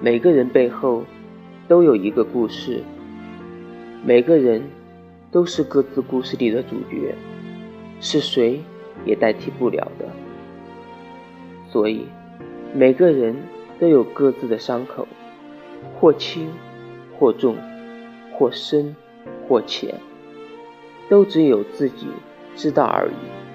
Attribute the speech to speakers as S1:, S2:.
S1: 每个人背后都有一个故事。每个人都是各自故事里的主角是谁也代替不了的。所以每个人都有各自的伤口或轻或重或深或浅。都只有自己知道而已。